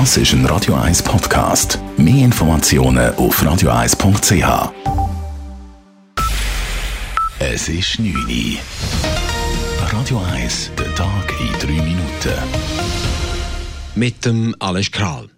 Das ist ein Radio 1 Podcast. Mehr Informationen auf radio1.ch. Es ist 9 Uhr. Radio 1, der Tag in 3 Minuten. Mit dem Alles Kral.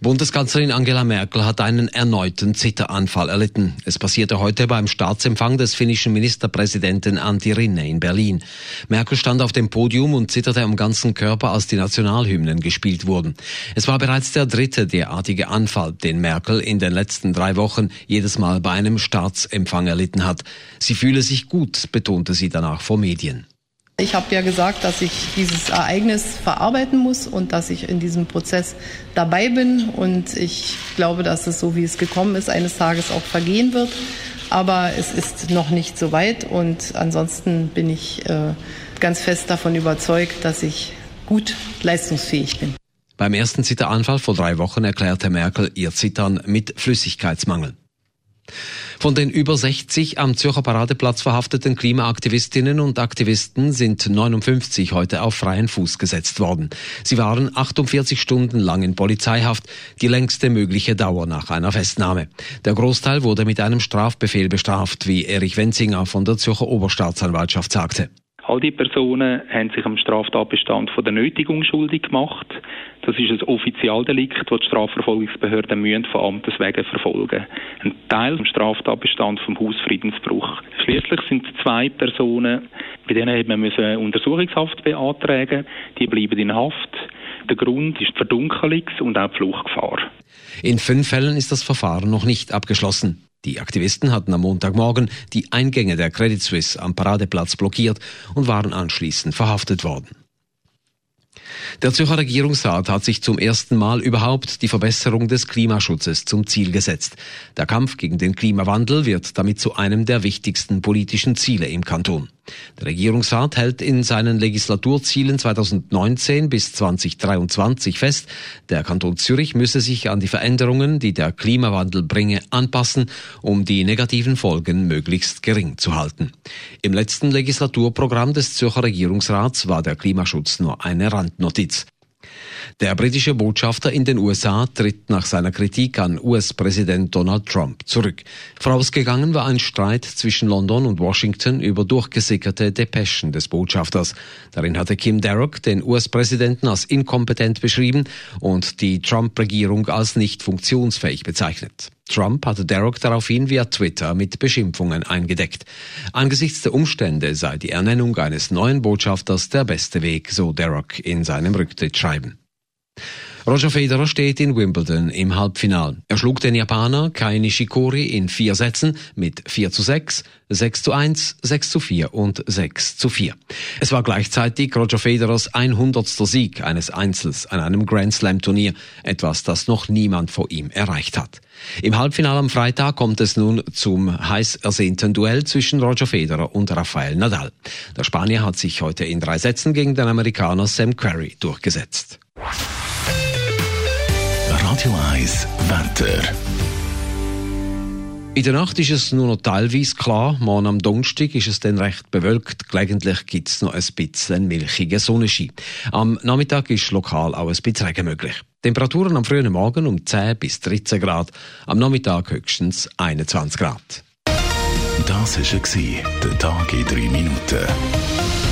Bundeskanzlerin Angela Merkel hat einen erneuten Zitteranfall erlitten. Es passierte heute beim Staatsempfang des finnischen Ministerpräsidenten Antti Rinne in Berlin. Merkel stand auf dem Podium und zitterte am ganzen Körper, als die Nationalhymnen gespielt wurden. Es war bereits der dritte derartige Anfall, den Merkel in den letzten drei Wochen jedes Mal bei einem Staatsempfang erlitten hat. Sie fühle sich gut, betonte sie danach vor Medien. Ich habe ja gesagt, dass ich dieses Ereignis verarbeiten muss und dass ich in diesem Prozess dabei bin. Und ich glaube, dass es so, wie es gekommen ist, eines Tages auch vergehen wird. Aber es ist noch nicht so weit. Und ansonsten bin ich äh, ganz fest davon überzeugt, dass ich gut leistungsfähig bin. Beim ersten Zitteranfall vor drei Wochen erklärte Merkel ihr Zittern mit Flüssigkeitsmangel. Von den über 60 am Zürcher Paradeplatz verhafteten Klimaaktivistinnen und Aktivisten sind 59 heute auf freien Fuß gesetzt worden. Sie waren 48 Stunden lang in Polizeihaft, die längste mögliche Dauer nach einer Festnahme. Der Großteil wurde mit einem Strafbefehl bestraft, wie Erich Wenzinger von der Zürcher Oberstaatsanwaltschaft sagte. All die Personen haben sich am Straftatbestand von der Nötigung schuldig gemacht. Das ist ein Offizialdelikt, das die Strafverfolgungsbehörden müssen von Amtes wegen verfolgen. Ein Teil vom Straftatbestand vom Hausfriedensbruch. Schließlich sind zwei Personen, bei denen hat man müssen Untersuchungshaft beantragen. Die bleiben in Haft. Der Grund ist Verdunkelungs- und auch die Fluchtgefahr. In fünf Fällen ist das Verfahren noch nicht abgeschlossen. Die Aktivisten hatten am Montagmorgen die Eingänge der Credit Suisse am Paradeplatz blockiert und waren anschließend verhaftet worden. Der Zürcher Regierungsrat hat sich zum ersten Mal überhaupt die Verbesserung des Klimaschutzes zum Ziel gesetzt. Der Kampf gegen den Klimawandel wird damit zu einem der wichtigsten politischen Ziele im Kanton. Der Regierungsrat hält in seinen Legislaturzielen 2019 bis 2023 fest, der Kanton Zürich müsse sich an die Veränderungen, die der Klimawandel bringe, anpassen, um die negativen Folgen möglichst gering zu halten. Im letzten Legislaturprogramm des Zürcher Regierungsrats war der Klimaschutz nur eine Randnotiz. Der britische Botschafter in den USA tritt nach seiner Kritik an US-Präsident Donald Trump zurück. Vorausgegangen war ein Streit zwischen London und Washington über durchgesickerte Depeschen des Botschafters. Darin hatte Kim Darroch den US-Präsidenten als inkompetent beschrieben und die Trump-Regierung als nicht funktionsfähig bezeichnet. Trump hatte Darroch daraufhin via Twitter mit Beschimpfungen eingedeckt. Angesichts der Umstände sei die Ernennung eines neuen Botschafters der beste Weg, so Darroch in seinem Rücktrittsschreiben. Roger Federer steht in Wimbledon im Halbfinal. Er schlug den Japaner Kai Nishikori in vier Sätzen mit 4 zu 6, 6 zu 1, 6 zu 4 und 6 zu 4. Es war gleichzeitig Roger Federers 100. Sieg eines Einzels an einem Grand Slam Turnier, etwas, das noch niemand vor ihm erreicht hat. Im Halbfinale am Freitag kommt es nun zum heiß ersehnten Duell zwischen Roger Federer und Rafael Nadal. Der Spanier hat sich heute in drei Sätzen gegen den Amerikaner Sam Querrey durchgesetzt. Radio 1 Wetter. In der Nacht ist es nur noch teilweise klar. Morgen am Donnerstag ist es dann recht bewölkt. Gelegentlich gibt es noch ein bisschen milchigen Sonnenschein. Am Nachmittag ist lokal auch ein bisschen Regen möglich. Temperaturen am frühen Morgen um 10 bis 13 Grad, am Nachmittag höchstens 21 Grad. Das war der Tag in 3 Minuten.